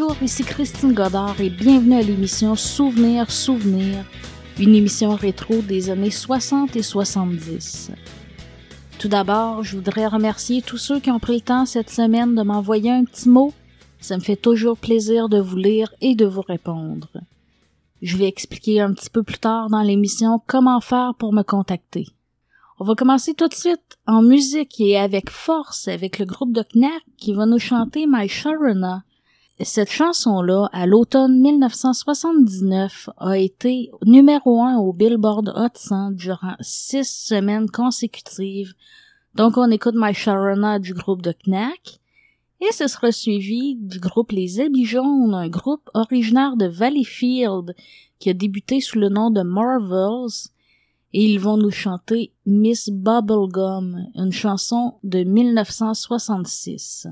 Bonjour, ici Christine Godard et bienvenue à l'émission Souvenir, Souvenir, une émission rétro des années 60 et 70. Tout d'abord, je voudrais remercier tous ceux qui ont pris le temps cette semaine de m'envoyer un petit mot. Ça me fait toujours plaisir de vous lire et de vous répondre. Je vais expliquer un petit peu plus tard dans l'émission comment faire pour me contacter. On va commencer tout de suite en musique et avec force avec le groupe de Knack qui va nous chanter My Sharona. Cette chanson-là, à l'automne 1979, a été numéro un au Billboard Hot 100 durant six semaines consécutives. Donc on écoute My Sharona du groupe de Knack. Et ce sera suivi du groupe Les Habits Jaunes, un groupe originaire de Valleyfield qui a débuté sous le nom de Marvels. Et ils vont nous chanter Miss Bubblegum, une chanson de 1966.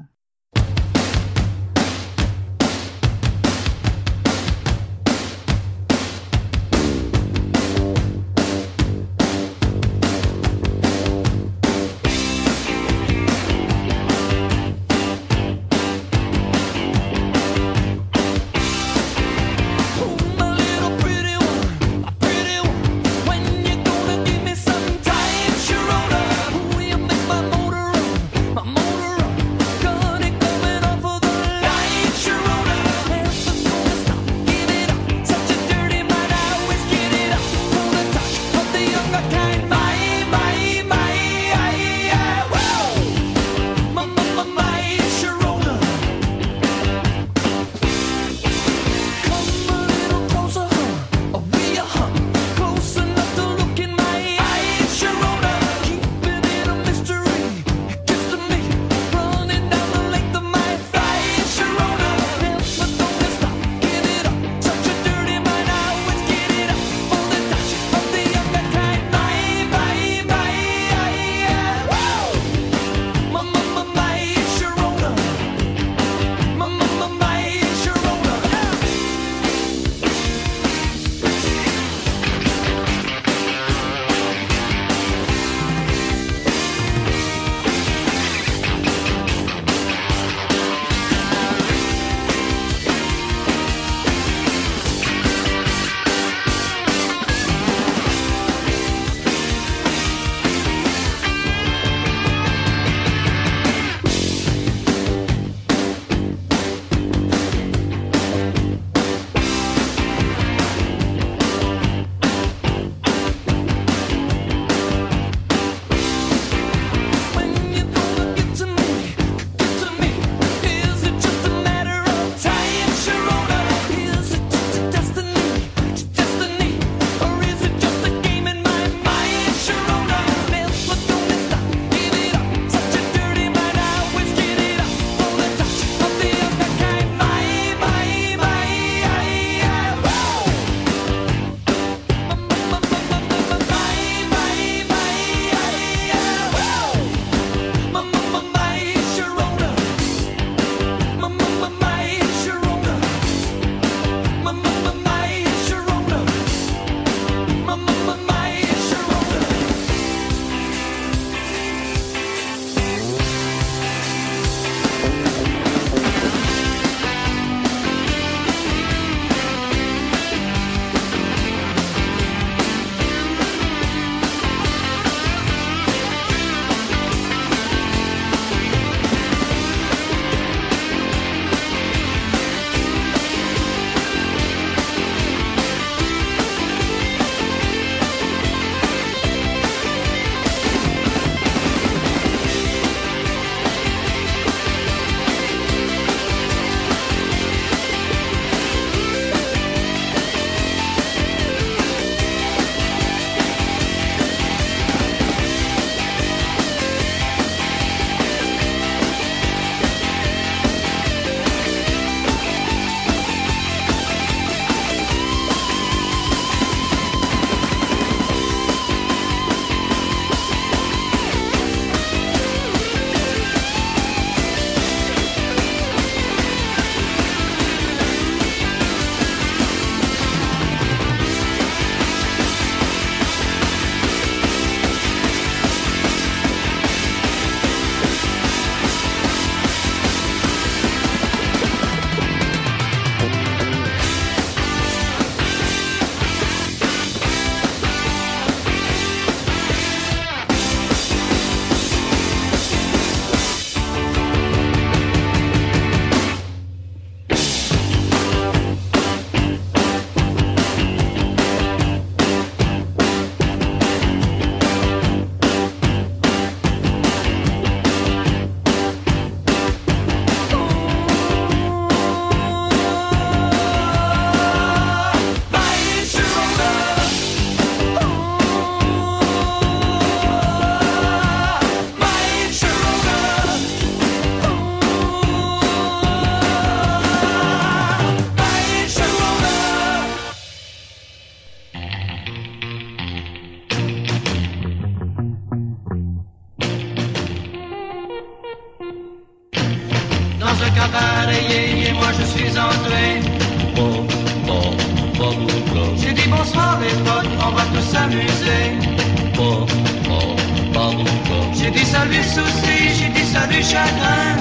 Dit j'ai dit salut chagrin.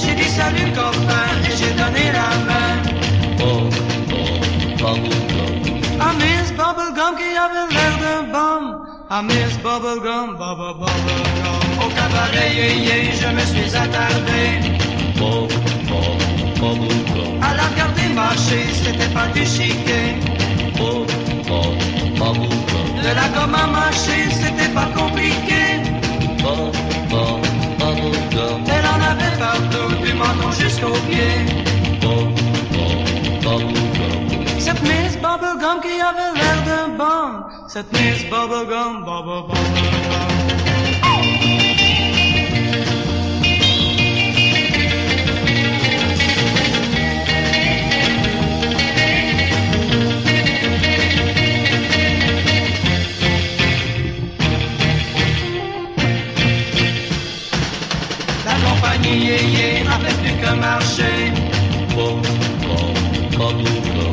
J'ai dit salut copain et j'ai donné la main. À Miss Bubblegum qui avait l'air d'un bum. À Miss Bubblegum, bubble, bubblegum. Au cabaret, je me suis attardé. À la regarder marcher, c'était pas du chiquet. De la gomme à mâcher, c'était pas compliqué. Elle en avait partout, du menton jusqu'aux pieds. Cette Miss Bubblegum qui avait l'air d'un bon. Cette Miss Bubblegum, bubble, bubblegum. Plus que marcher.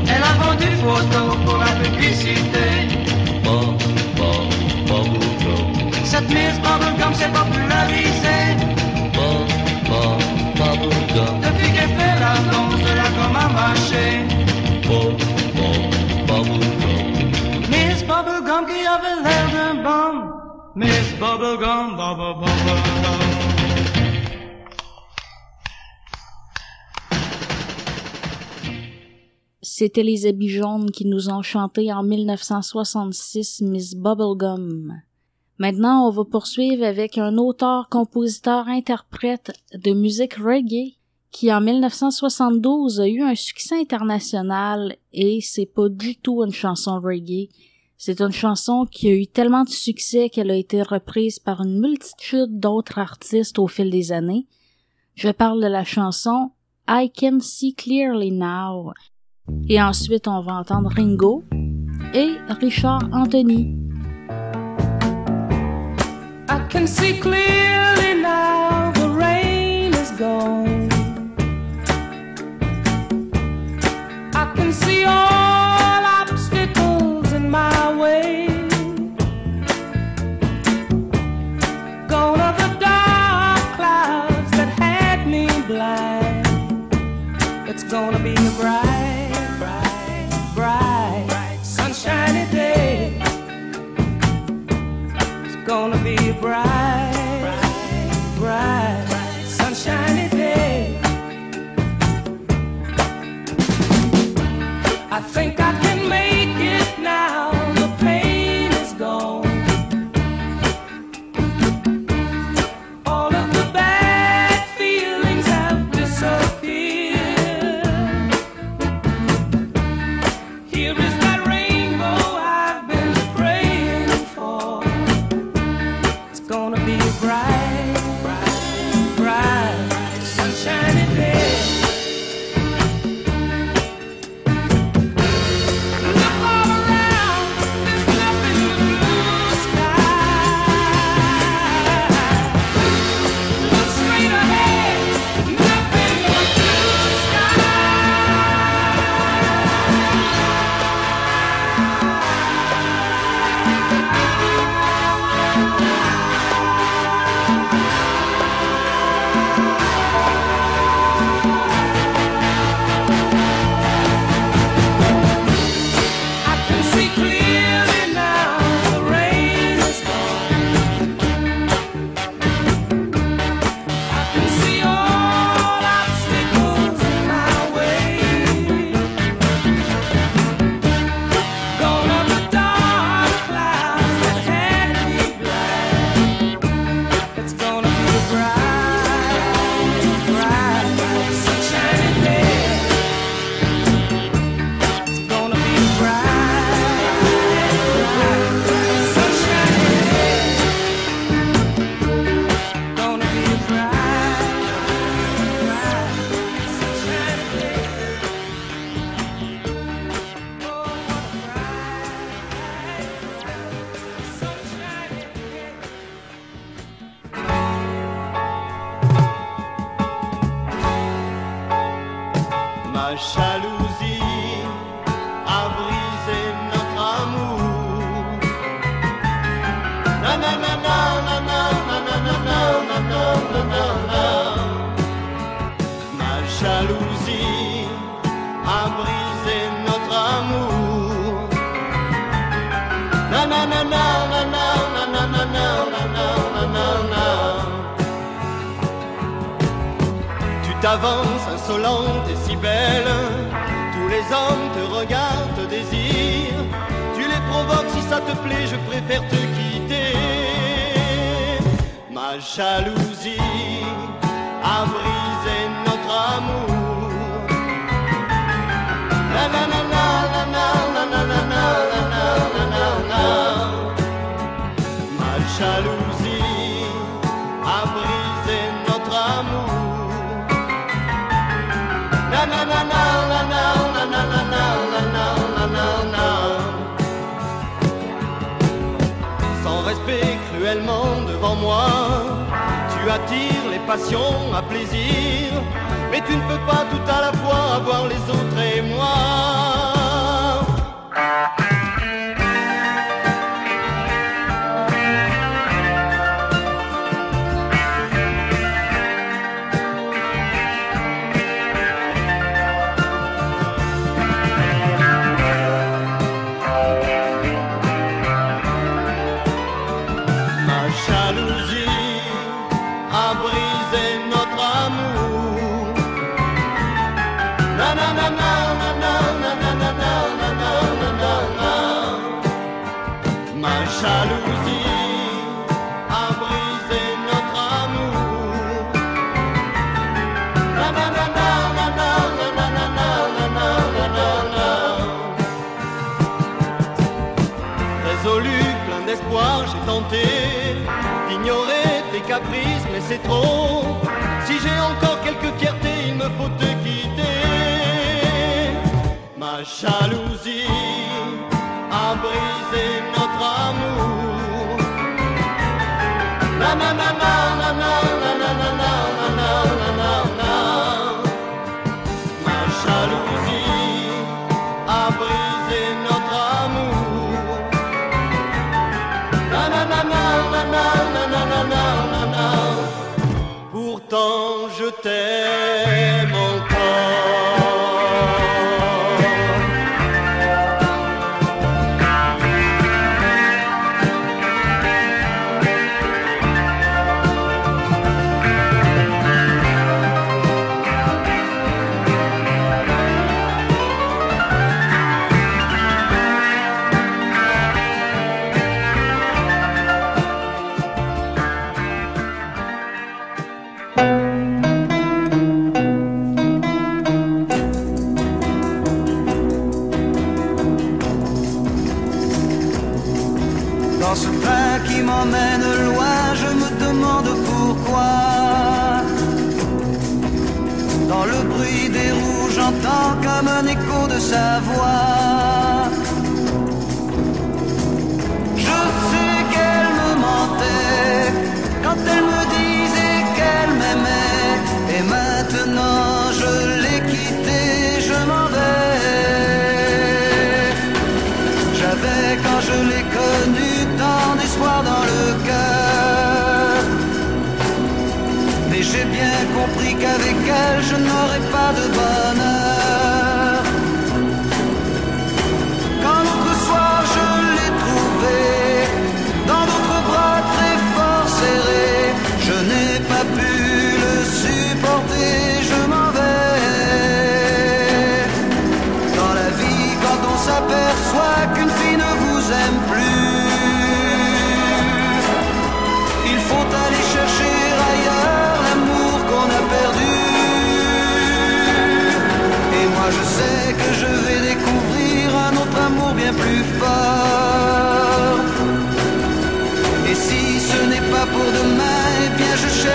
Elle a vendu photos pour la publicité. Cette Miss Bubblegum s'est popularisée. Depuis qu'elle fait l'annonce de la gomme à mâcher. Miss Bubblegum qui avait l'air d'un bon. Miss Bubblegum, bubble, bubblegum. C'était les habits jaunes qui nous ont chanté en 1966 Miss Bubblegum. Maintenant, on va poursuivre avec un auteur, compositeur, interprète de musique reggae qui en 1972 a eu un succès international et c'est pas du tout une chanson reggae. C'est une chanson qui a eu tellement de succès qu'elle a été reprise par une multitude d'autres artistes au fil des années. Je parle de la chanson I Can See Clearly Now. Et ensuite, on va entendre Ringo et Richard Anthony. I can see clearly now the rain is gone. I can see all obstacles in my way. Gone are the dark clouds that had me blind. It's gonna be a bright, gonna be a bright, bright, sunshiny day. I think I mais c'est trop. Si j'ai encore quelques fiertés, il me faut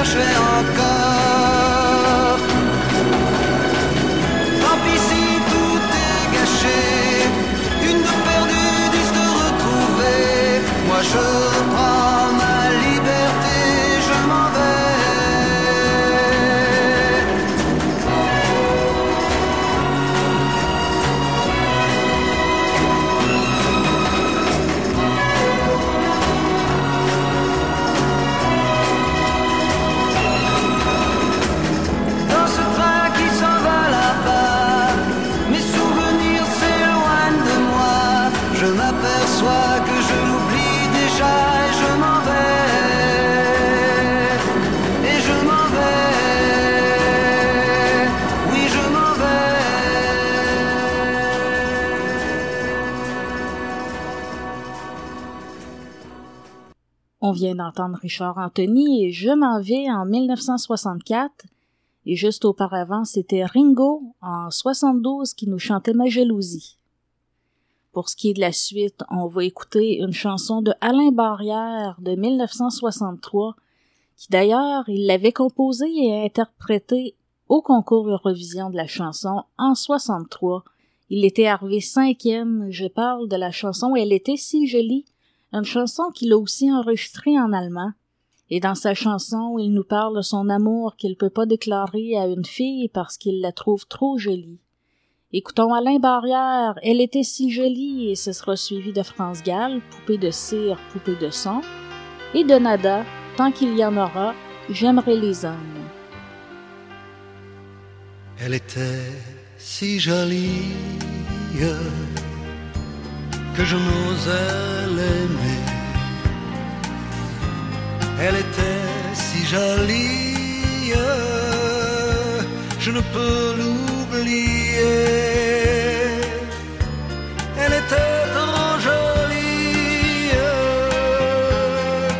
שעוד כאן. On vient d'entendre Richard Anthony et Je m'en vais en 1964. Et juste auparavant, c'était Ringo en 72 qui nous chantait Ma jalousie. Pour ce qui est de la suite, on va écouter une chanson de Alain Barrière de 1963, qui d'ailleurs, il l'avait composée et interprétée au concours Eurovision de la chanson en 63. Il était arrivé cinquième. Je parle de la chanson Elle était si jolie, une chanson qu'il a aussi enregistrée en allemand. Et dans sa chanson, il nous parle de son amour qu'il peut pas déclarer à une fille parce qu'il la trouve trop jolie. Écoutons Alain Barrière, Elle était si jolie et ce sera suivi de France Gall, Poupée de cire, Poupée de son, et de Nada, Tant qu'il y en aura, J'aimerais les hommes. Elle était si jolie que je n'osais l'aimer. Elle était si jolie, je ne peux l'oublier. Elle était trop jolie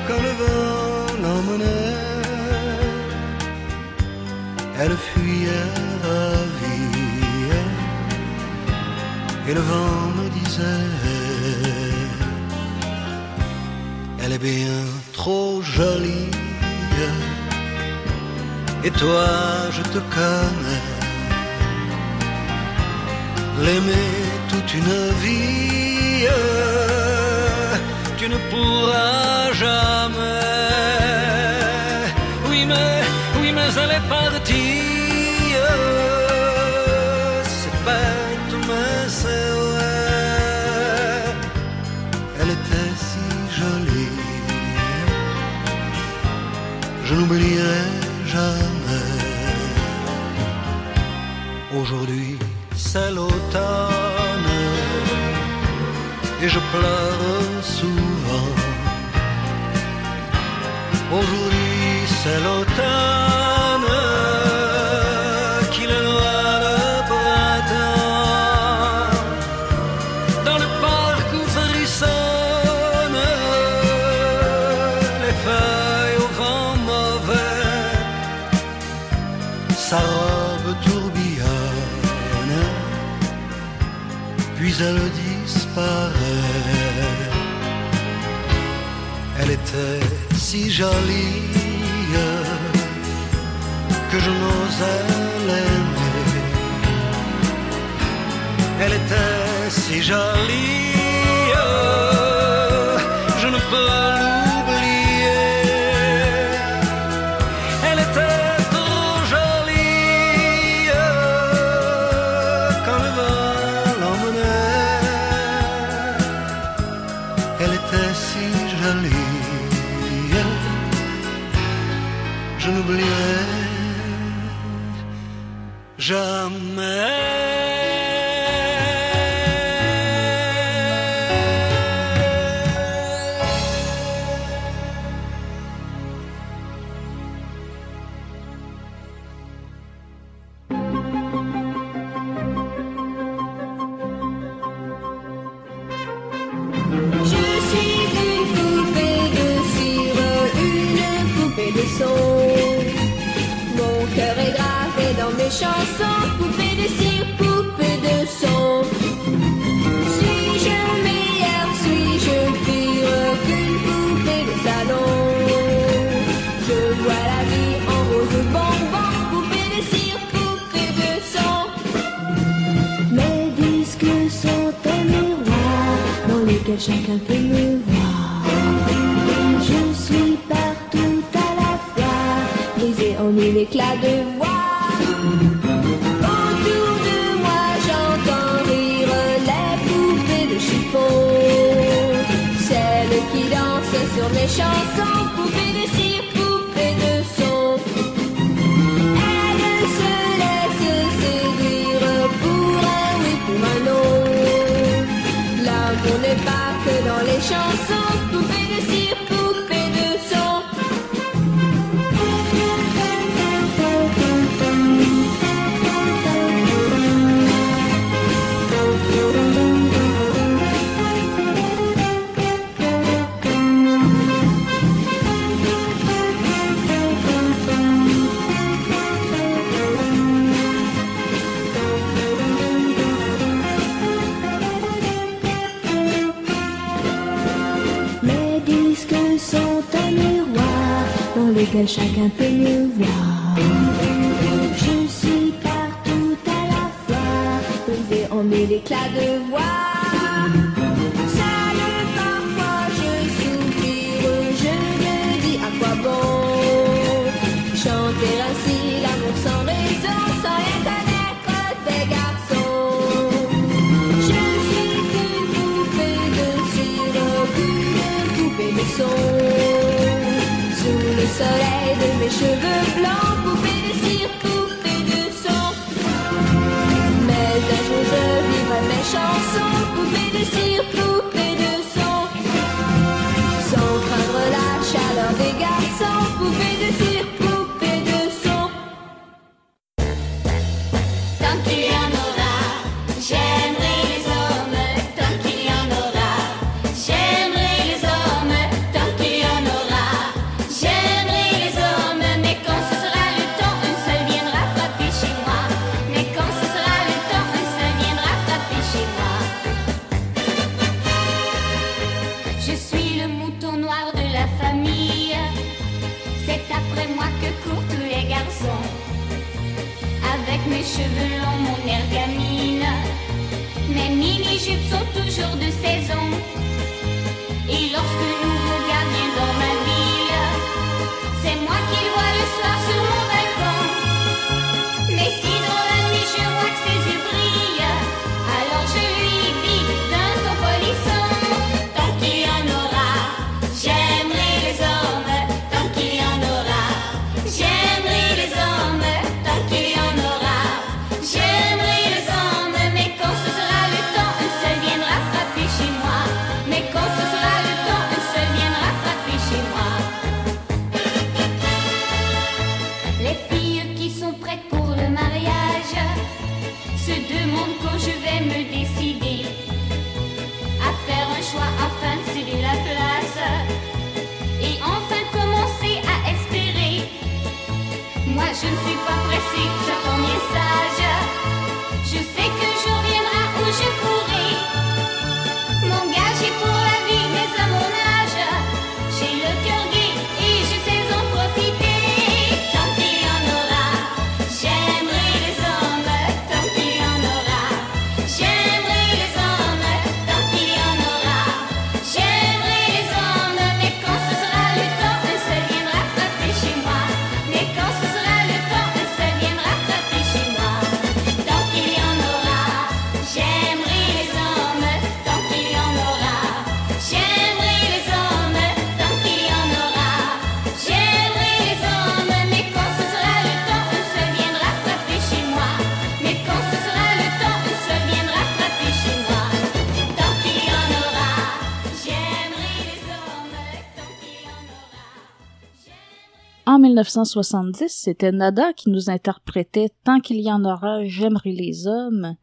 quand le vent l'emmenait. Elle fuyait ravie et le vent Elle est bien trop jolie. Et toi je te connais. L'aimer toute une vie tu ne pourras jamais. Oui mais oui mais elle est partie n'oublierai jamais. Aujourd'hui c'est l'automne. Et je pleure souvent. Aujourd'hui c'est l'automne si jolie que je n'osais l'aimer. Elle était si jolie chacun peut me voir. Je suis partout à la fois, brisé en mille éclats de voix. Autour de moi, j'entends rire les poupées de chiffon. Celles qui dansent sur mes chansons, lequel chacun peut me voir. Je suis partout à la fois, posé en mille de voix. Soleil de mes cheveux blancs, toujours de saison. 1970, c'était Nada qui nous interprétait Tant qu'il y en aura, j'aimerai les hommes.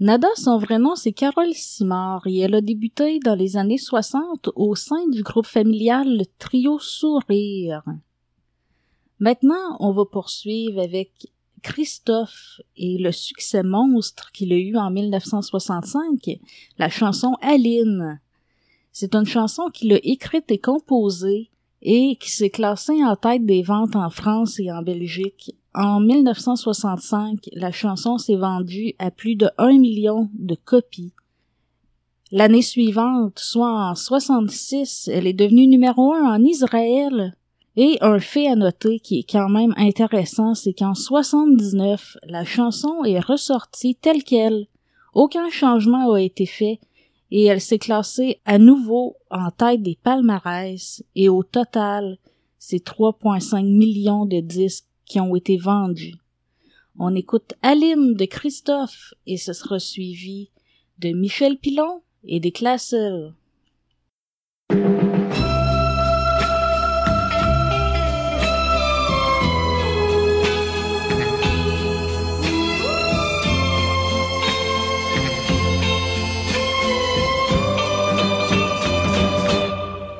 Nada, son vrai nom, c'est Carole Simard et elle a débuté dans les années 60 au sein du groupe familial Trio Sourire. Maintenant, on va poursuivre avec Christophe et le succès monstre qu'il a eu en 1965, la chanson Aline. C'est une chanson qu'il a écrite et composée et qui s'est classée en tête des ventes en France et en Belgique. En 1965, la chanson s'est vendue à plus de 1 million de copies. L'année suivante, soit en 66, elle est devenue numéro un en Israël. Et un fait à noter qui est quand même intéressant, c'est qu'en 79, la chanson est ressortie telle qu'elle. Aucun changement a été fait et elle s'est classée à nouveau en tête des palmarès et au total, c'est 3,5 millions de disques qui ont été vendus. On écoute Aline de Christophe et ce sera suivi de Michel Pilon et des Classeurs.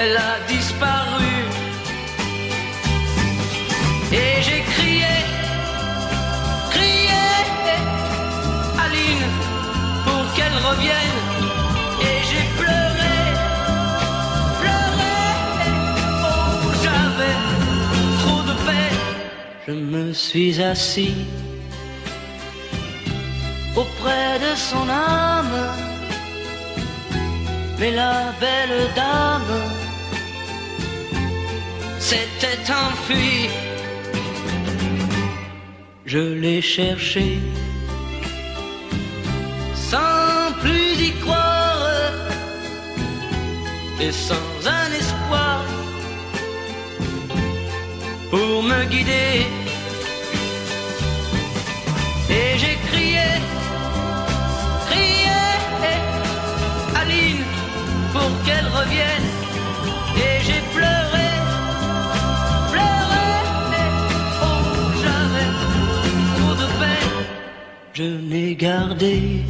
elle a disparu. Et j'ai crié, crié, Aline, pour qu'elle revienne. Et j'ai pleuré, pleuré, oh j'avais trop de peine. Je me suis assis auprès de son âme, mais la belle dame s'était enfuie. Je l'ai cherché sans plus y croire et sans un espoir pour me guider. Et j'ai crié, crié, Aline, pour qu'elle revienne. Et j'ai pleuré, Je n'ai gardé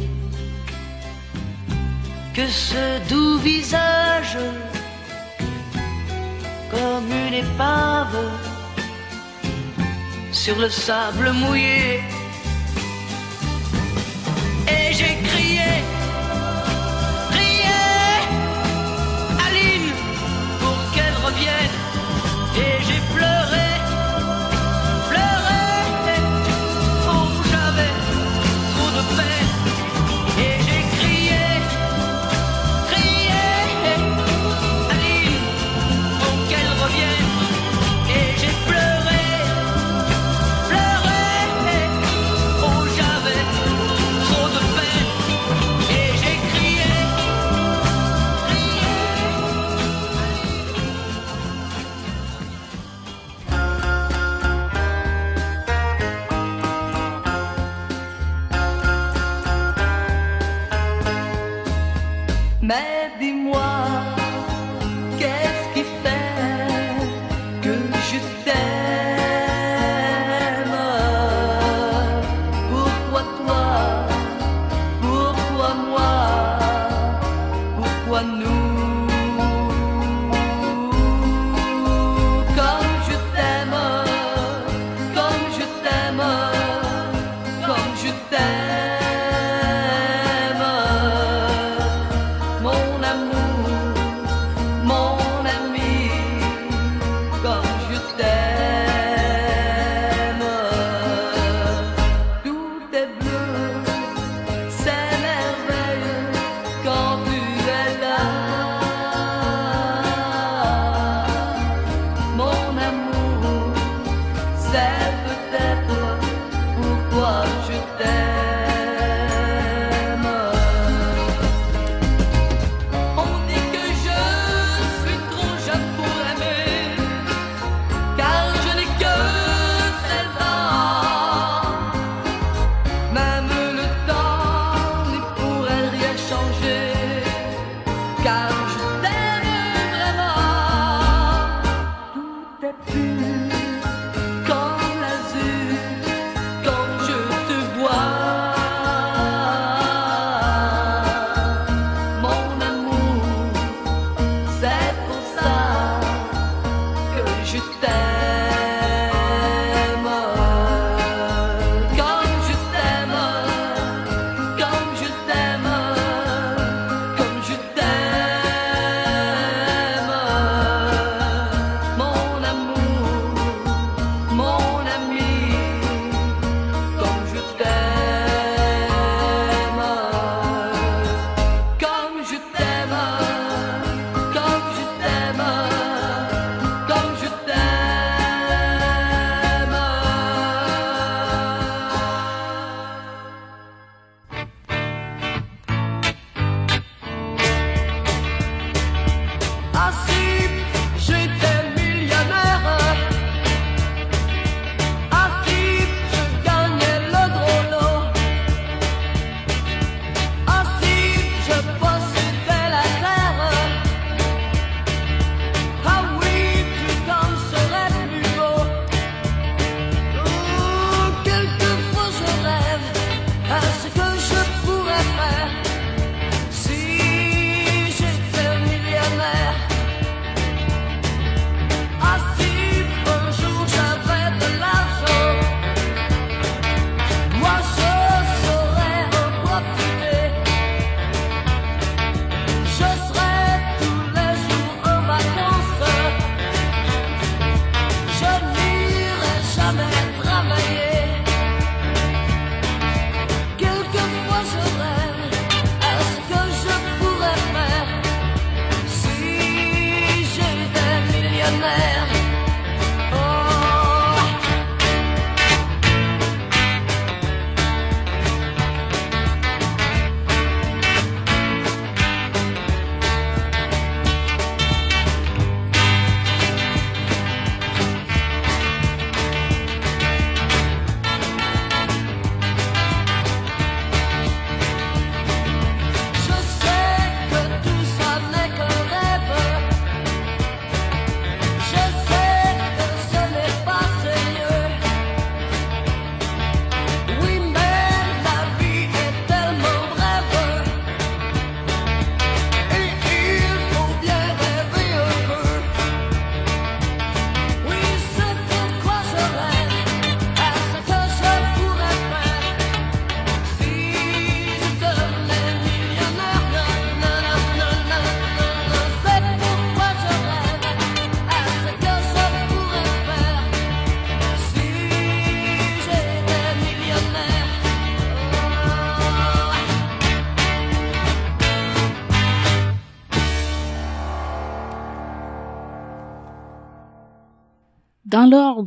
que ce doux visage comme une épave sur le sable mouillé. Et j'ai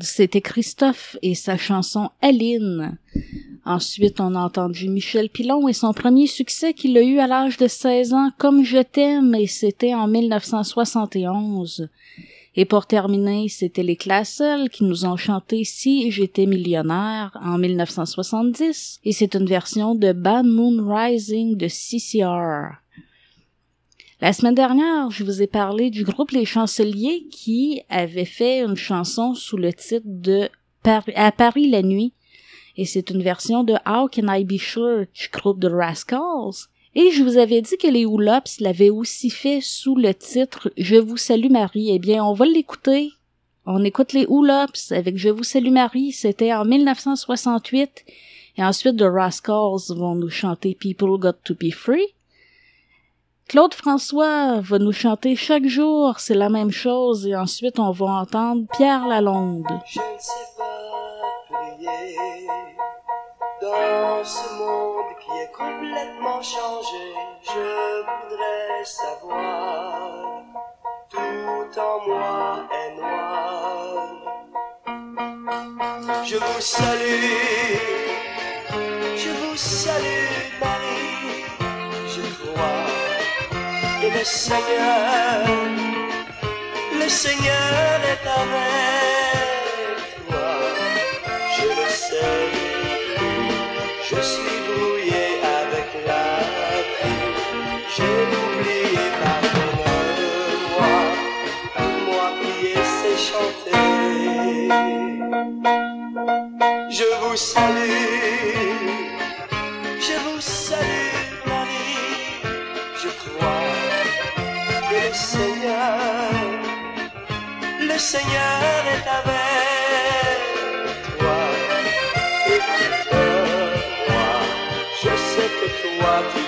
C'était Christophe et sa chanson Aline. Ensuite, on a entendu Michel Pilon et son premier succès qu'il a eu à l'âge de 16 ans, Comme je t'aime, et c'était en 1971. Et pour terminer, c'était les Classels qui nous ont chanté Si j'étais millionnaire en 1970, et c'est une version de Bad Moon Rising de CCR. La semaine dernière, je vous ai parlé du groupe Les Chanceliers qui avait fait une chanson sous le titre de À Paris la nuit. Et c'est une version de How Can I Be Sure du groupe de Rascals. Et je vous avais dit que les Houlops l'avaient aussi fait sous le titre Je vous salue Marie. Eh bien, on va l'écouter. On écoute les Houlops avec Je vous salue Marie. C'était en 1968. Et ensuite, The Rascals vont nous chanter People Got to Be Free. Claude François va nous chanter chaque jour, c'est la même chose, et ensuite on va entendre Pierre Lalonde. Je ne sais pas prier dans ce monde qui est complètement changé. Je voudrais savoir, tout en moi est noir. Je vous salue, je vous salue Marie, le Seigneur, le Seigneur est avec toi. Je le sais, je suis brouillé avec la vie. J'ai oublié, pardonne-moi, moi qui ai chanter. Je vous salue, je vous salue, le Seigneur est avec toi. Écoute-moi, je sais que toi tu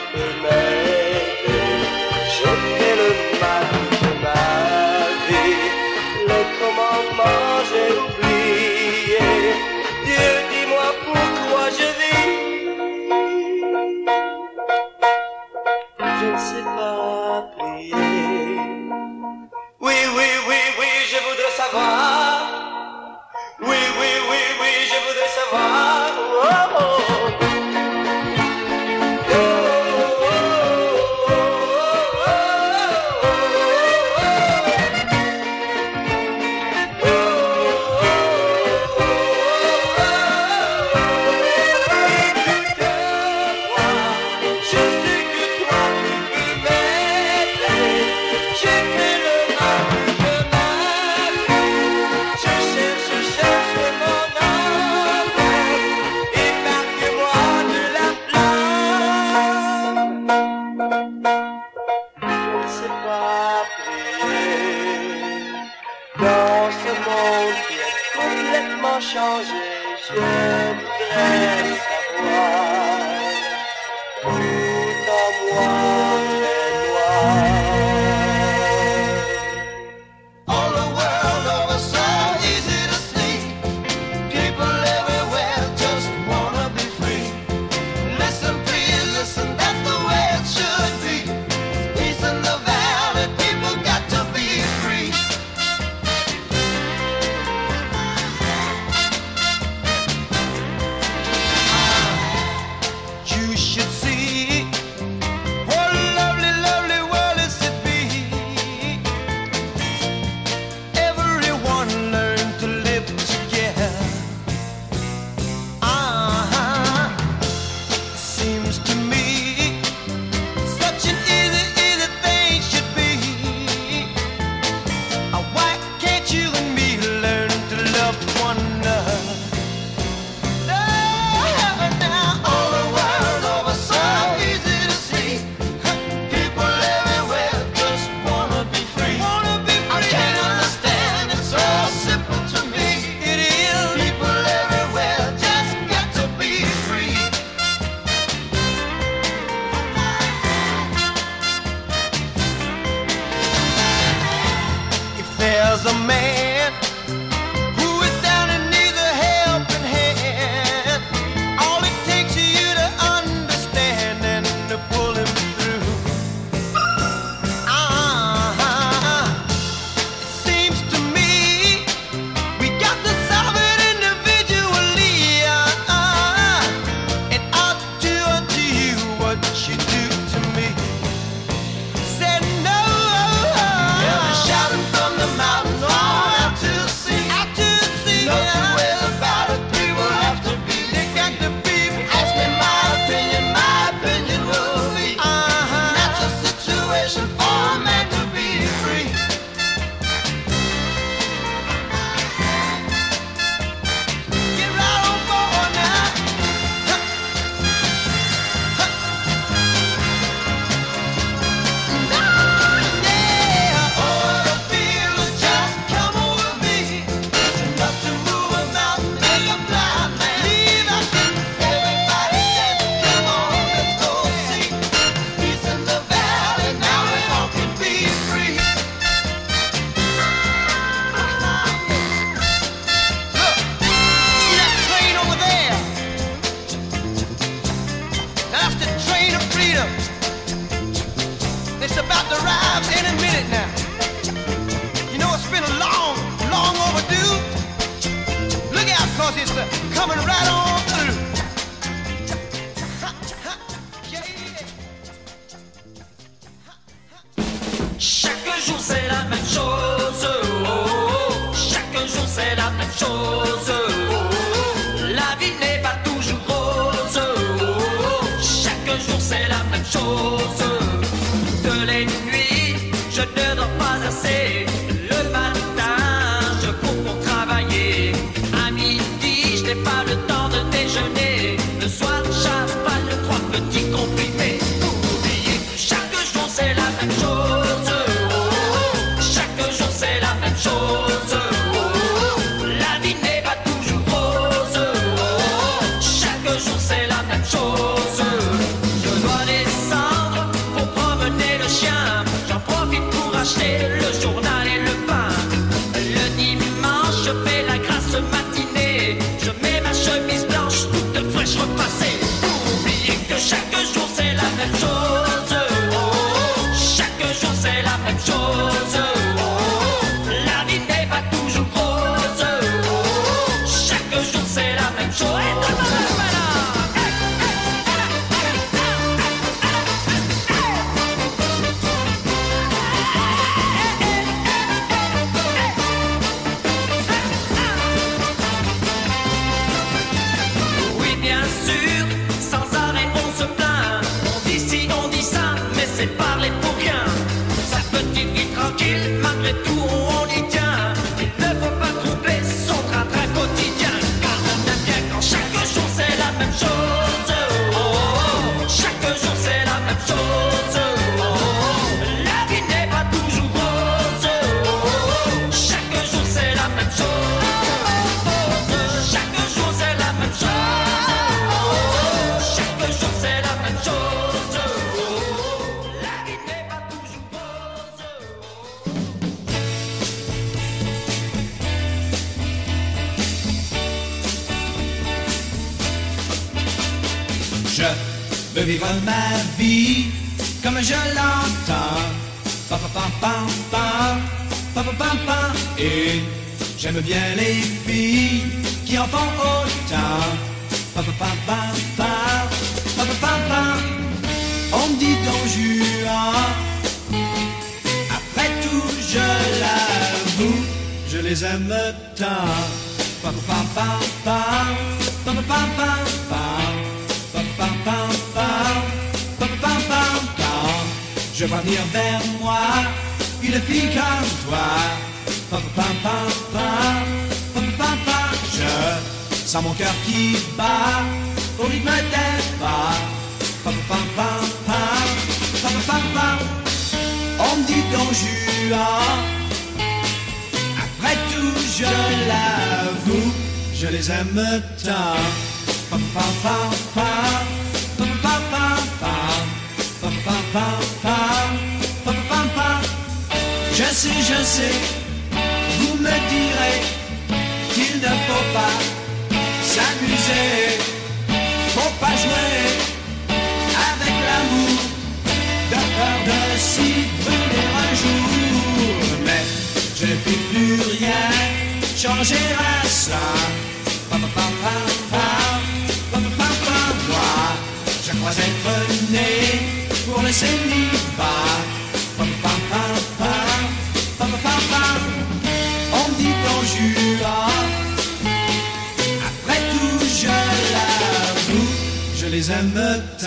je les aime tant.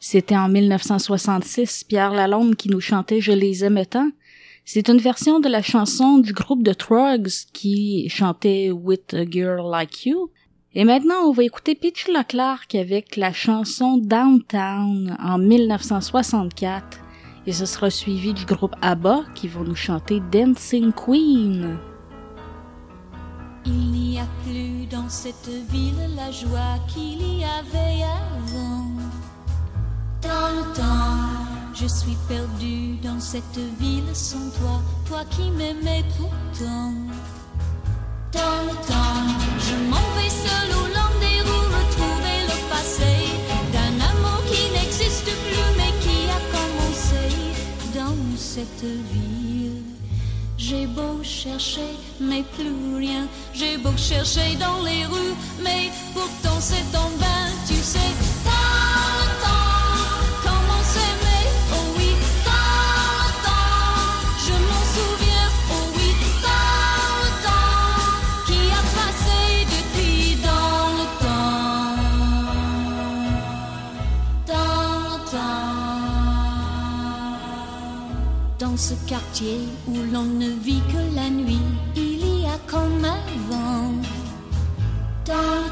C'était en 1966, Pierre Lalonde qui nous chantait Je les aimais tant. C'est une version de la chanson du groupe de Trugs qui chantait With a Girl Like You. Et maintenant, on va écouter Petula Clark avec la chanson Downtown en 1964. Et ce sera suivi du groupe ABBA qui vont nous chanter Dancing Queen. Il n'y a plus dans cette ville la joie qu'il y avait avant. Dans je suis perdue dans cette ville sans toi, toi qui m'aimais pourtant. Dans le temps, je m'en vais seul au long des rues retrouver le passé d'un amour qui n'existe plus mais qui a commencé dans cette ville. J'ai beau chercher, mais plus rien. J'ai beau chercher dans les rues, mais pourtant c'est en vain, tu sais. Dans le temps, Dans ce quartier où l'on ne vit que la nuit, il y a comme avant. Dans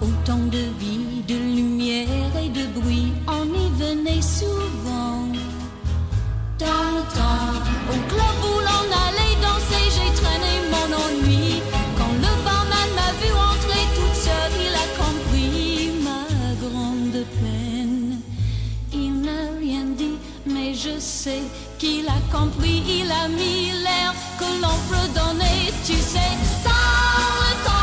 le autant de vie, de lumière et de bruit, on y venait souvent. Dans le temps, au club où l'on allait danser, j'ai traîné mon ennui. Quand le barman m'a vu entrer toute seule, il a compris ma grande peine. Il n'a rien dit, mais je sais qu'il a compris. Il a mis l'air que l'on fredonnait, tu sais. Dans le temps,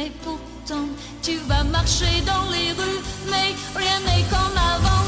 mais pourtant tu vas marcher dans les rues. Mais rien n'est comme avant,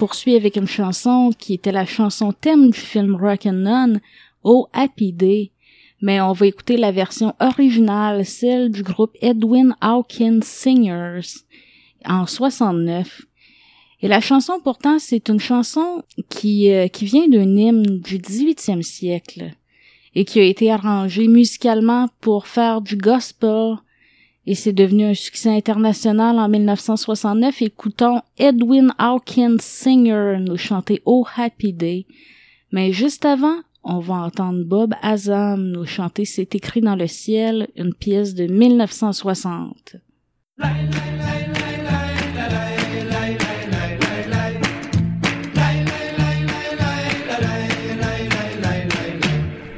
poursuit avec une chanson qui était la chanson thème du film Rock'n'None, Oh Happy Day, mais on va écouter la version originale, celle du groupe Edwin Hawkins Singers, en 69. Et la chanson, pourtant, c'est une chanson qui, euh, qui vient d'un hymne du 18e siècle et qui a été arrangée musicalement pour faire du gospel et c'est devenu un succès international en 1969. Écoutons Edwin Hawkins Singer nous chanter Oh Happy Day. Mais juste avant, on va entendre Bob Azam nous chanter C'est écrit dans le ciel, une pièce de 1960.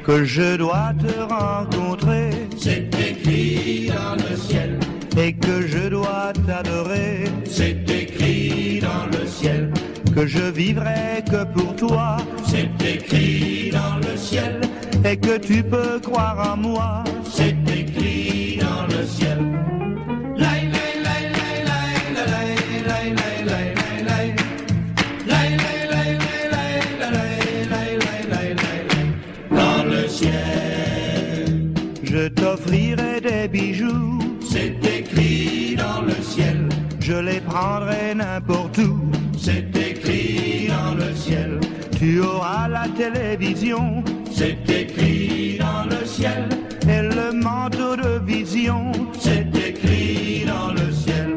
que je dois te rencontrer. Et que je dois t'adorer. C'est écrit dans le ciel. Que je vivrai que pour toi. C'est écrit dans le ciel. Et que tu peux croire en moi. C'est écrit dans le ciel. Dans le ciel, Je t'offrirai des bijoux. Je les prendrai n'importe où. C'est écrit dans le ciel. Tu auras la télévision. C'est écrit dans le ciel. Et le manteau de vision. C'est écrit dans le ciel.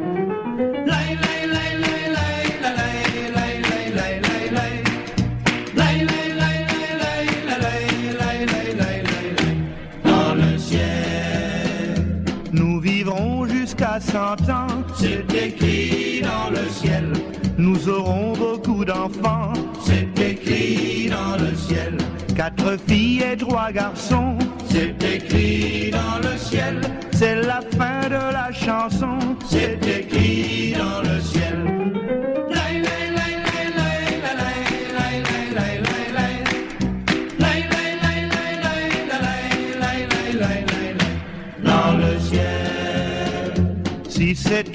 Dans le ciel, Nous vivrons jusqu'à 100 ans. C'est écrit dans le ciel. Nous aurons beaucoup d'enfants. C'est écrit dans le ciel. Quatre filles et trois garçons. C'est écrit dans le ciel. C'est la fin de la chanson. C'est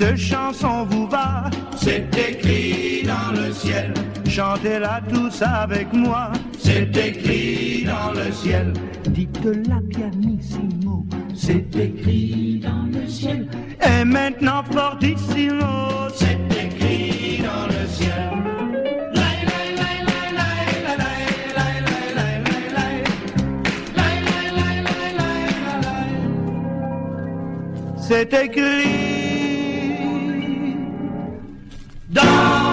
cette chanson vous va, c'est écrit dans le ciel. chantez-la tous avec moi. C'est écrit dans le ciel. Dites-la pianissimo. C'est écrit dans le ciel. Et maintenant fortissimo. C'est écrit dans le ciel. C'est écrit dans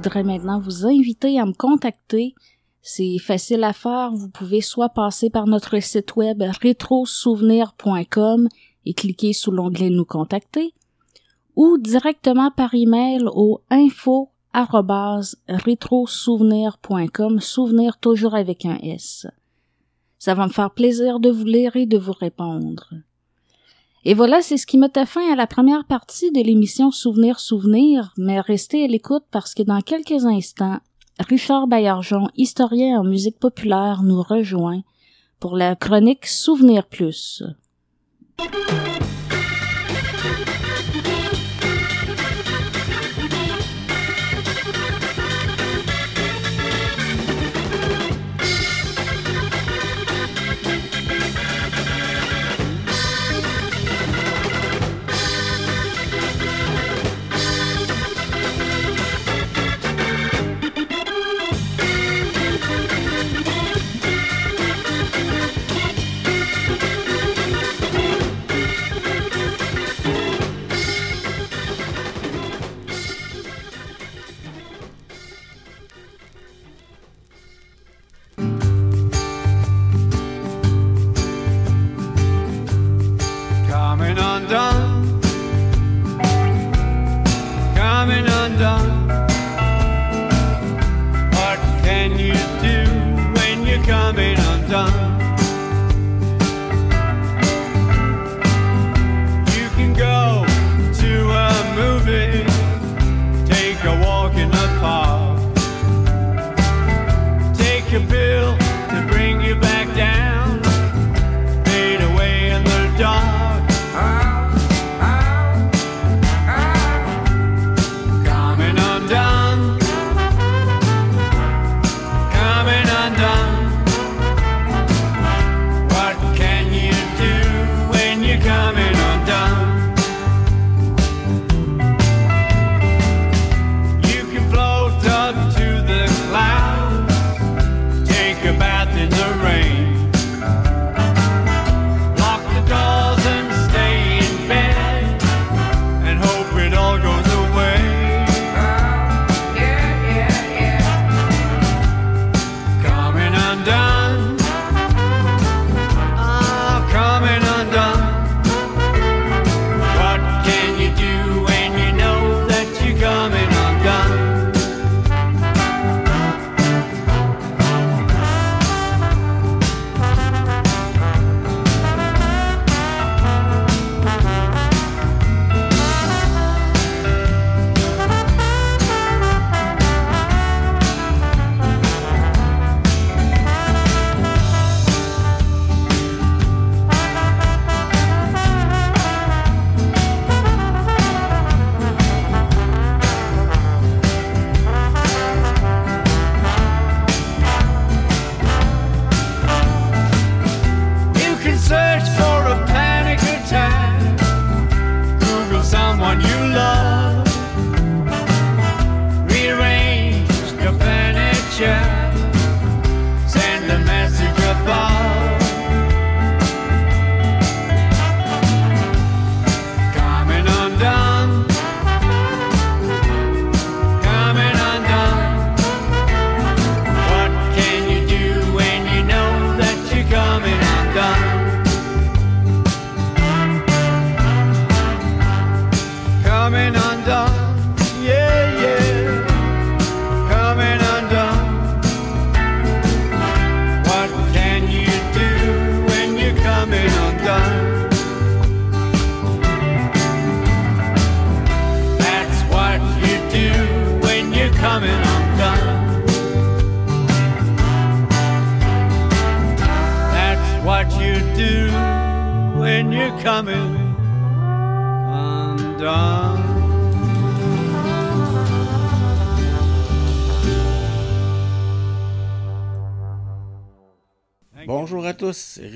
voudrais maintenant vous inviter à me contacter. C'est facile à faire. Vous pouvez soit passer par notre site web rétrosouvenir.com et cliquer sous l'onglet Nous contacter, ou directement par email au info rétrosouvenir.com, souvenir toujours avec un S. Ça va me faire plaisir de vous lire et de vous répondre. Et voilà, c'est ce qui mettait fin à la première partie de l'émission Souvenir Souvenir, mais restez à l'écoute parce que dans quelques instants, Richard Baillargeon, historien en musique populaire, nous rejoint pour la chronique Souvenir Plus.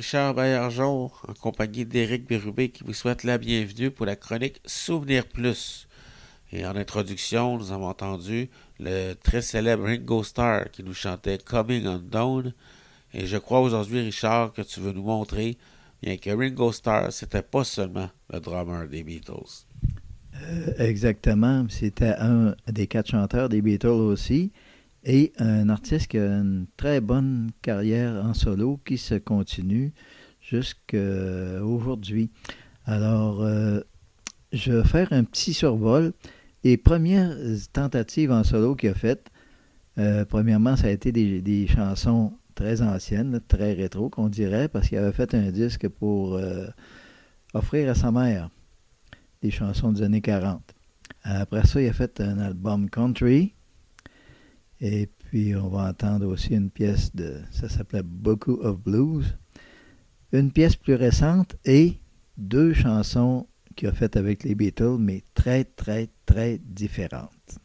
Richard Baillargeon en compagnie d'Éric Bérubé qui vous souhaite la bienvenue pour la chronique Souvenir Plus. Et en introduction, nous avons entendu le très célèbre Ringo Starr qui nous chantait Coming Undone. Et je crois aujourd'hui, Richard, que tu veux nous montrer bien que Ringo Starr, c'était pas seulement le drummer des Beatles. Euh, exactement. C'était un des quatre chanteurs des Beatles aussi. Et un artiste qui a une très bonne carrière en solo qui se continue jusqu'à aujourd'hui. Alors, euh, je vais faire un petit survol. Les premières tentatives en solo qu'il a faites, euh, premièrement, ça a été des, des chansons très anciennes, très rétro, qu'on dirait, parce qu'il avait fait un disque pour euh, offrir à sa mère des chansons des années 40. Après ça, il a fait un album country. Et puis, on va entendre aussi une pièce de. Ça s'appelait Beaucoup of Blues. Une pièce plus récente et deux chansons qu'il a faites avec les Beatles, mais très, très, très différentes.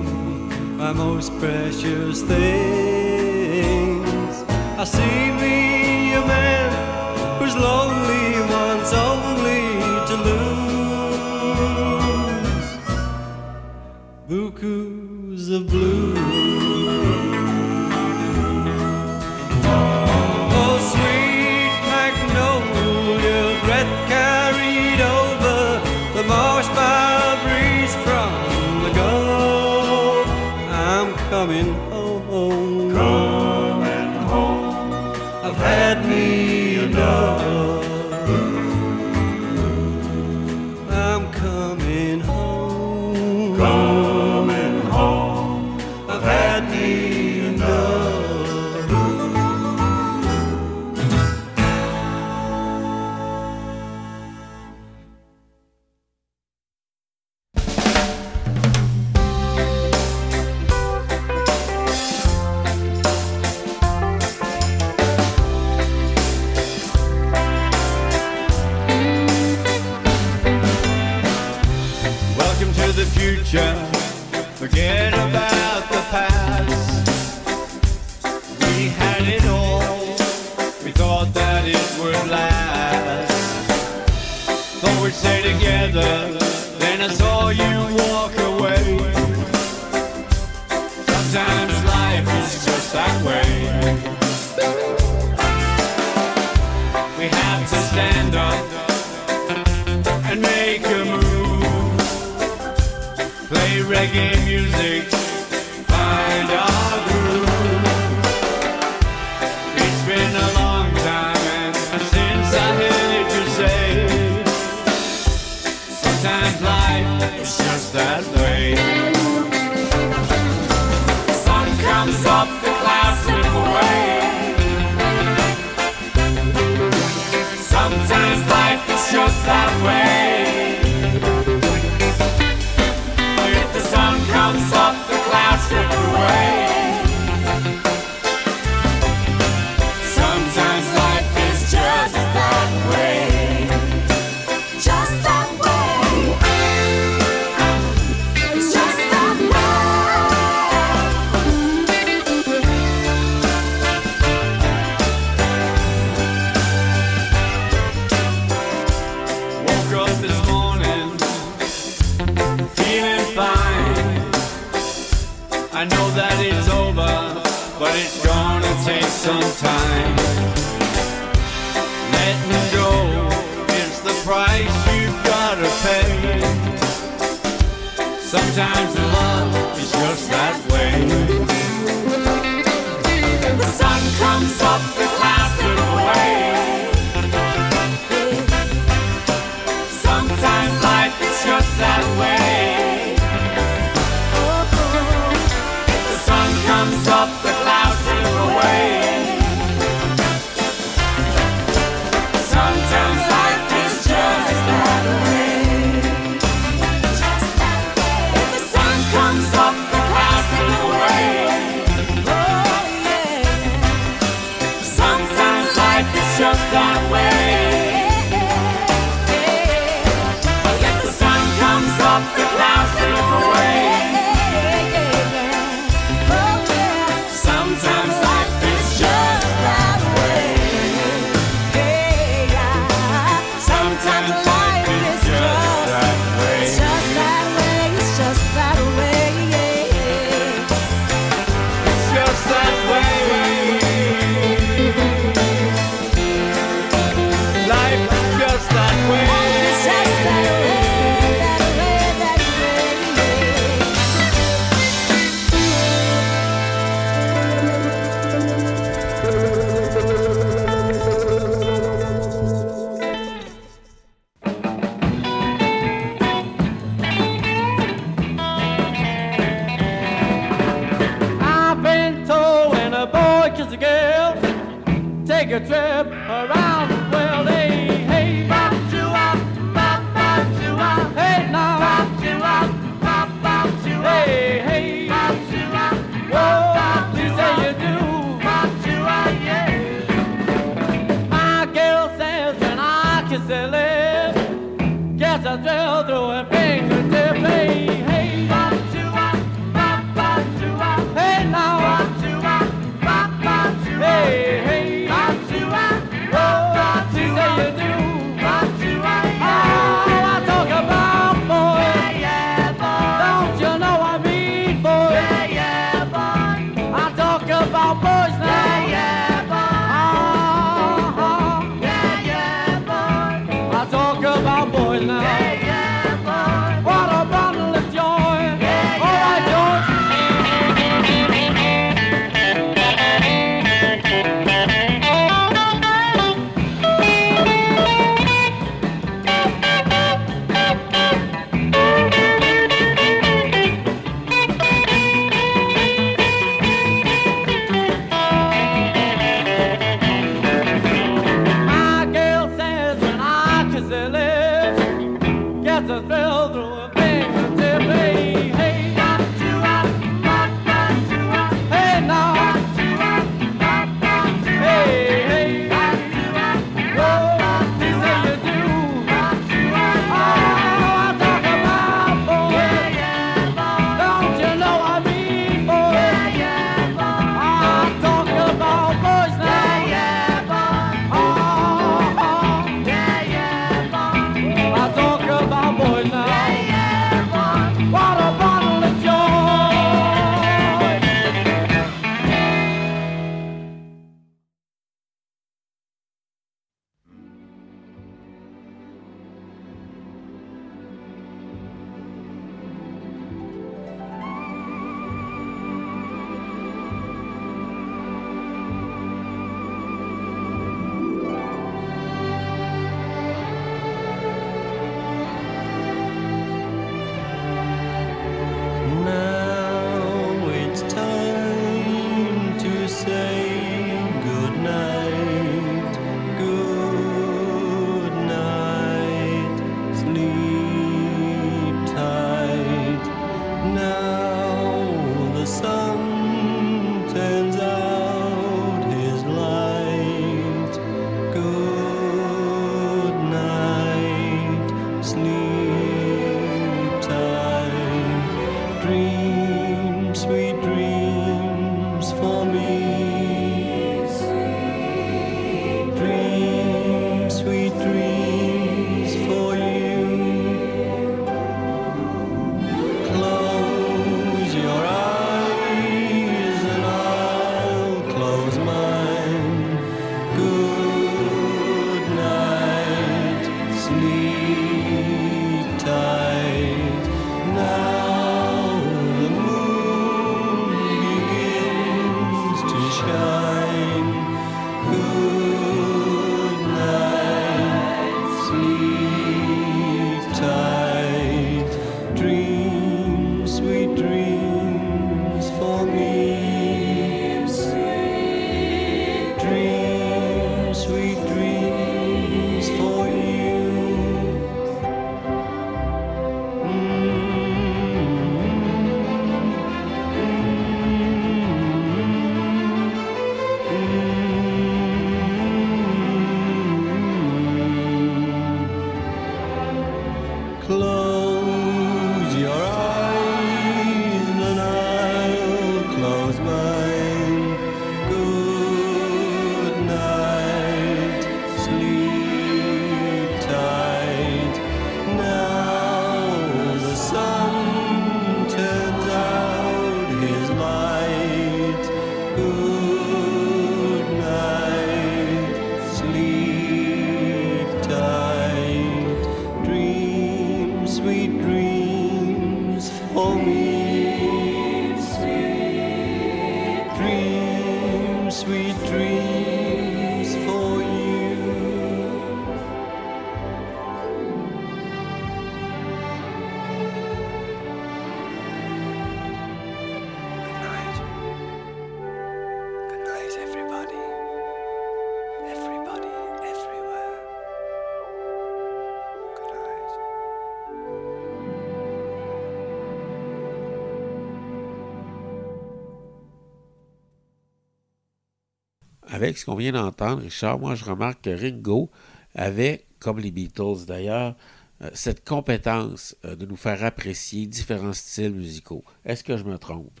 Avec ce qu'on vient d'entendre, Richard, moi je remarque que Ringo avait, comme les Beatles d'ailleurs, euh, cette compétence euh, de nous faire apprécier différents styles musicaux. Est-ce que je me trompe?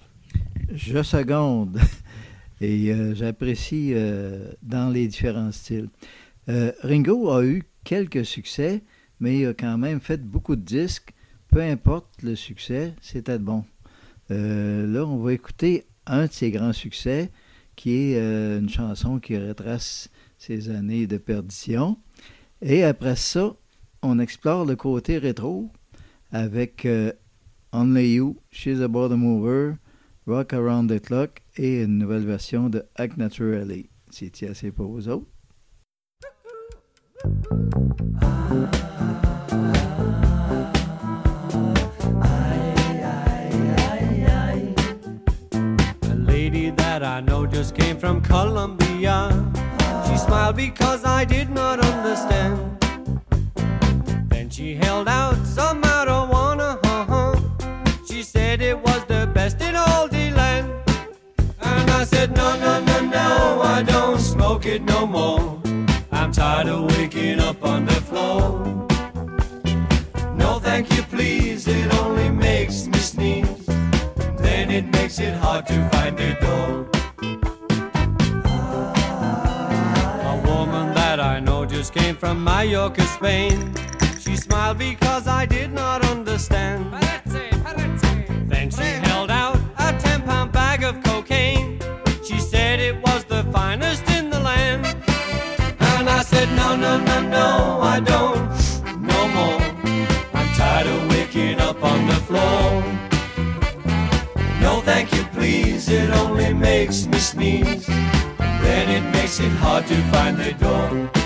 Je seconde. Et euh, j'apprécie dans les différents styles. Ringo a eu quelques succès, mais il a quand même fait beaucoup de disques. Peu importe le succès, c'était bon. Là, on va écouter un de ses grands succès, qui est euh, une chanson qui retrace ses années de perdition. Et après ça, on explore le côté rétro avec euh, Only You, She's a Border Mover, Rock Around the Clock et une nouvelle version de Act Naturally. C'est assez pour vous autres? I know just came from Colombia. She smiled because I did not understand. Then she held out some marijuana. huh She said it was the best in all the land. And I said, No, no, no, no, I don't smoke it no more. I'm tired of waking up on the floor. No, thank you, please, it only makes me sneeze. Then it makes it hard to find the door. Came from Mallorca, Spain. She smiled because I did not understand. Then she held out a 10 pound bag of cocaine. She said it was the finest in the land. And I said, No, no, no, no, I don't, no more. I'm tired of waking up on the floor. No, thank you, please, it only makes me sneeze. Then it makes it hard to find the door.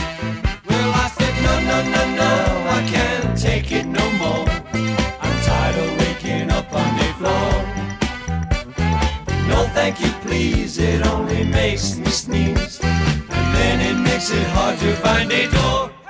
No, no, no, I can't take it no more. I'm tired of waking up on the floor. No, thank you, please, it only makes me sneeze. And then it makes it hard to find a door.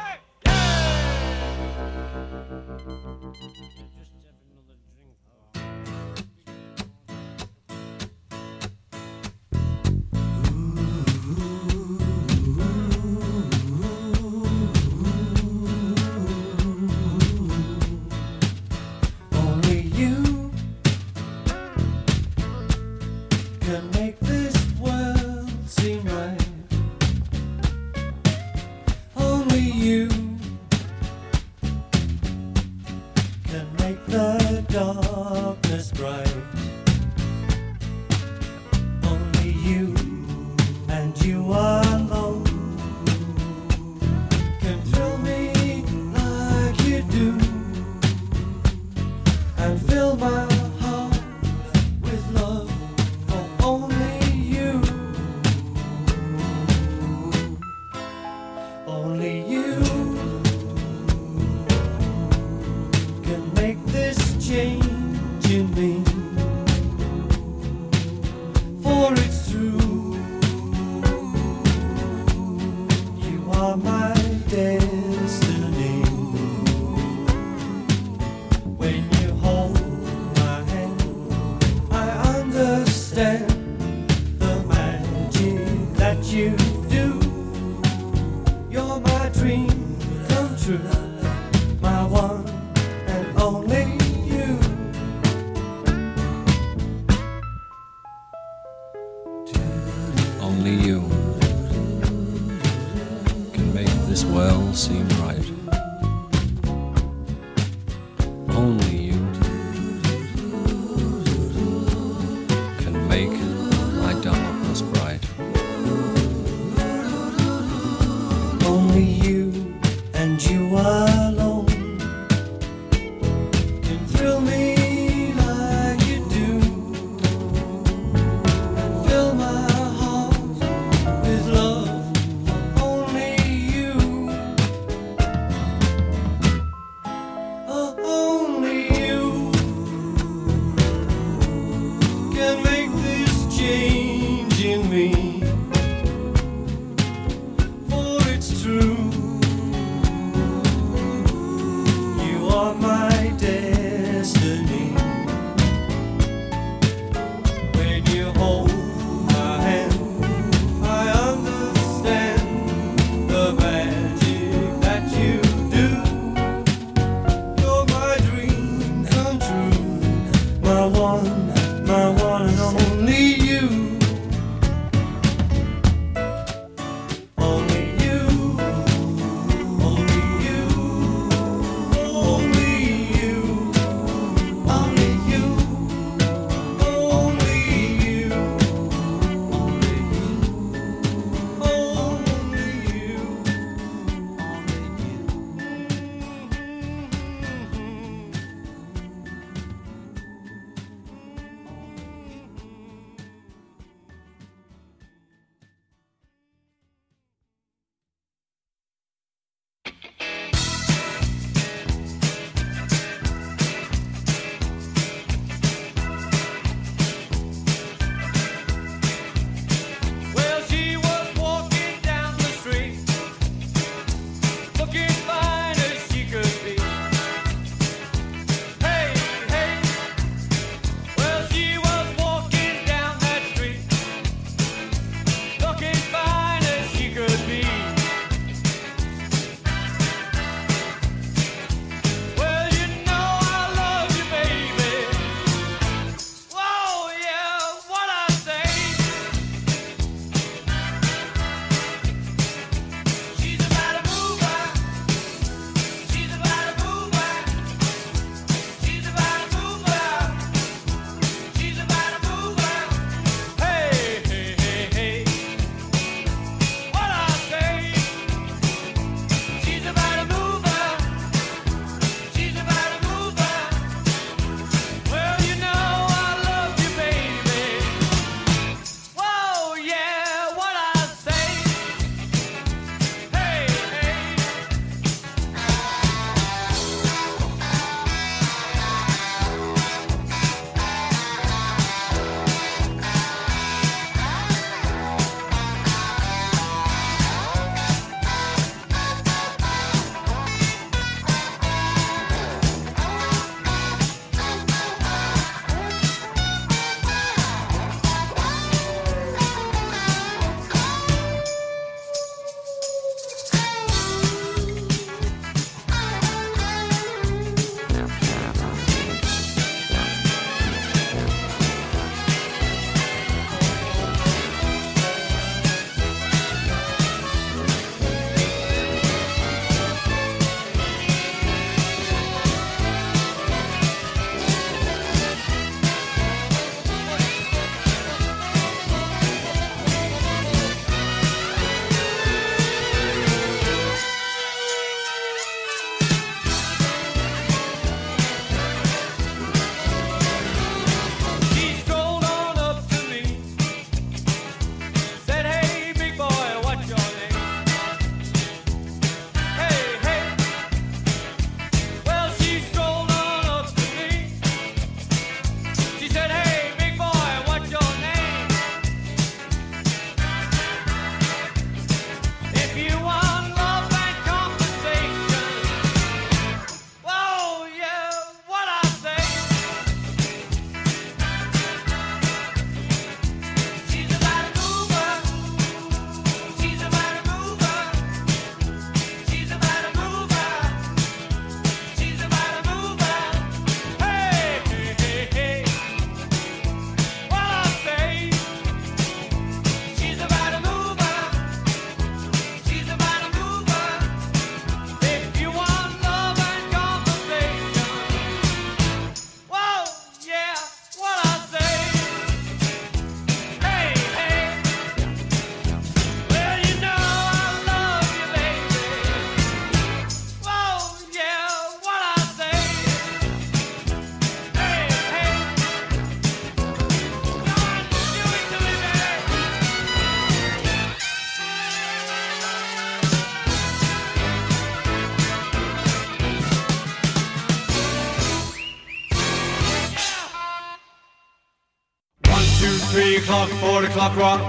o'clock, 4 o'clock rock.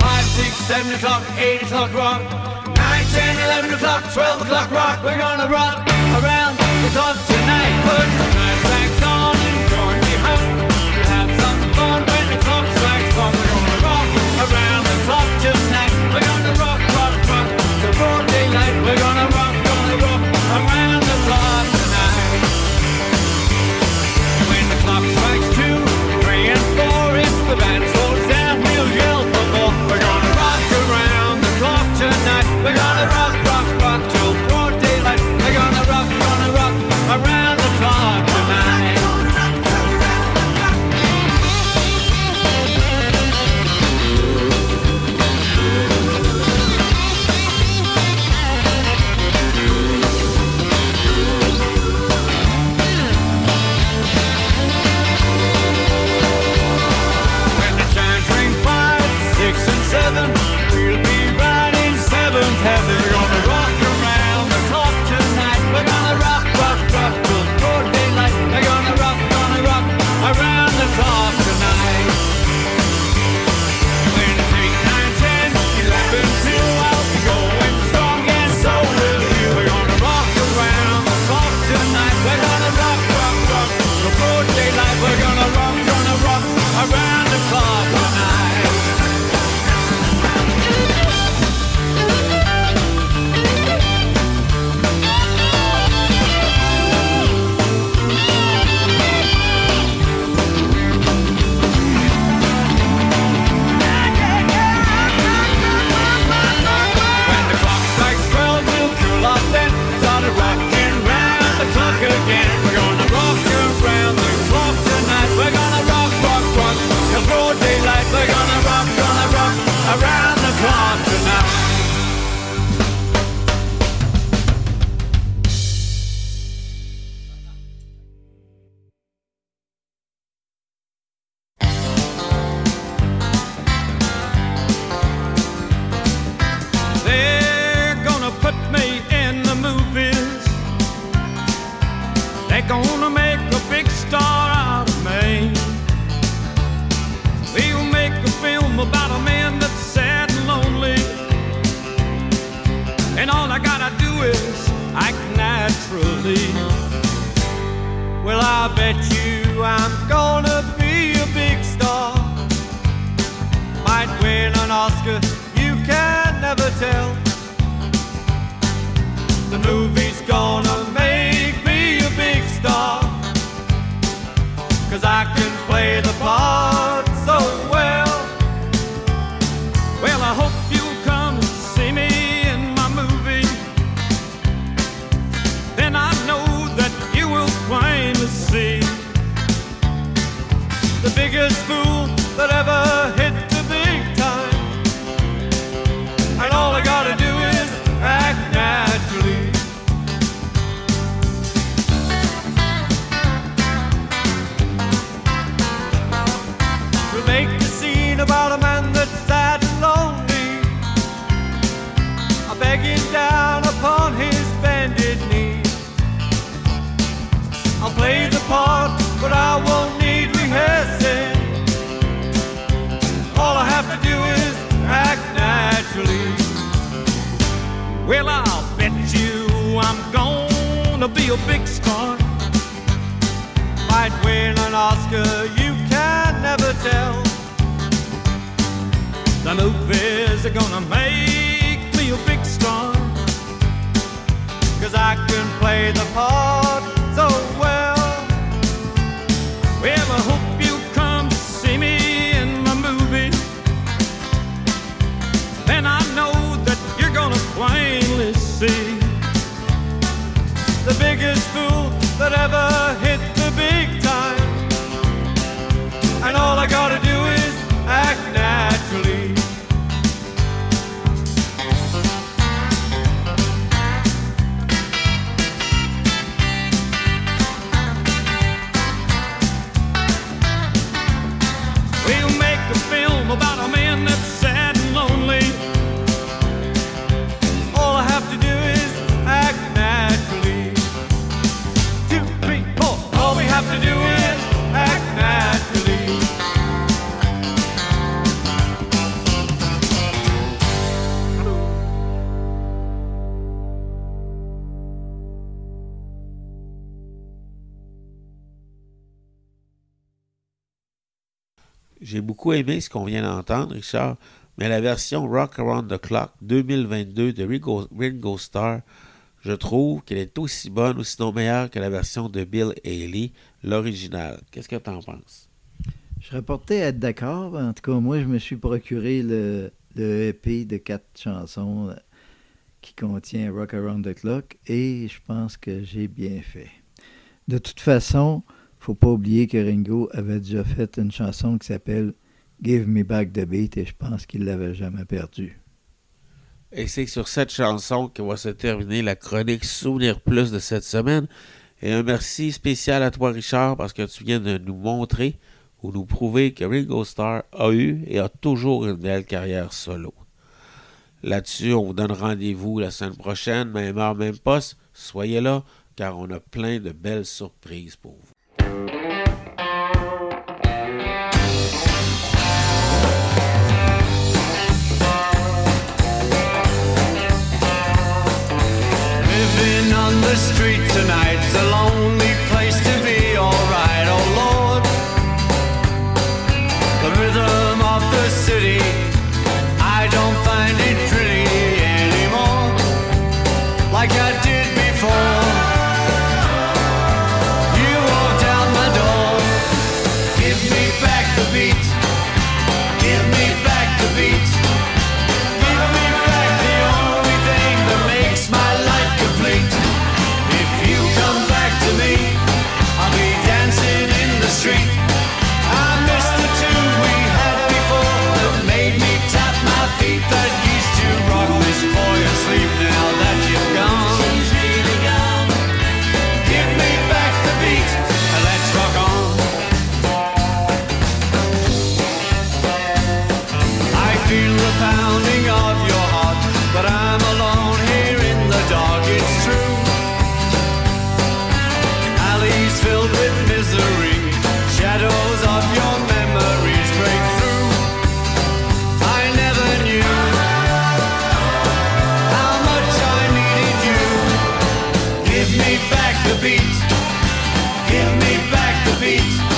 5, 6, 7 o'clock, 8 o'clock rock. 9, 10, 11 o'clock, 12 o'clock rock. We're gonna rock around the clock tonight. Put night on join me have some fun when the clock strikes one. We're gonna rock around the clock tonight. We're gonna rock, rock, rock broad daylight. We're gonna rock, gonna rock around the clock tonight. When the clock strikes two, three, and four, it's the band. Beaucoup aimé ce qu'on vient d'entendre, Richard, mais la version Rock Around the Clock 2022 de Ringo, Ringo Starr, je trouve qu'elle est aussi bonne ou sinon meilleure que la version de Bill Haley, l'original. Qu'est-ce que tu en penses? Je serais porté à être d'accord. En tout cas, moi, je me suis procuré le, EP de quatre chansons qui contient Rock Around the Clock et je pense que j'ai bien fait. De toute façon, faut pas oublier que Ringo avait déjà fait une chanson qui s'appelle Give Me Back the Beat et je pense qu'il l'avait jamais perdue. Et c'est sur cette chanson que va se terminer la chronique Souvenir Plus de cette semaine. Et un merci spécial à toi, Richard, parce que tu viens de nous montrer ou nous prouver que Ringo Starr a eu et a toujours une belle carrière solo. Là-dessus, on vous donne rendez-vous la semaine prochaine, même heure, même poste. Soyez là, car on a plein de belles surprises pour vous. The street tonight's a lonely place me back the beat. Give me back the beat.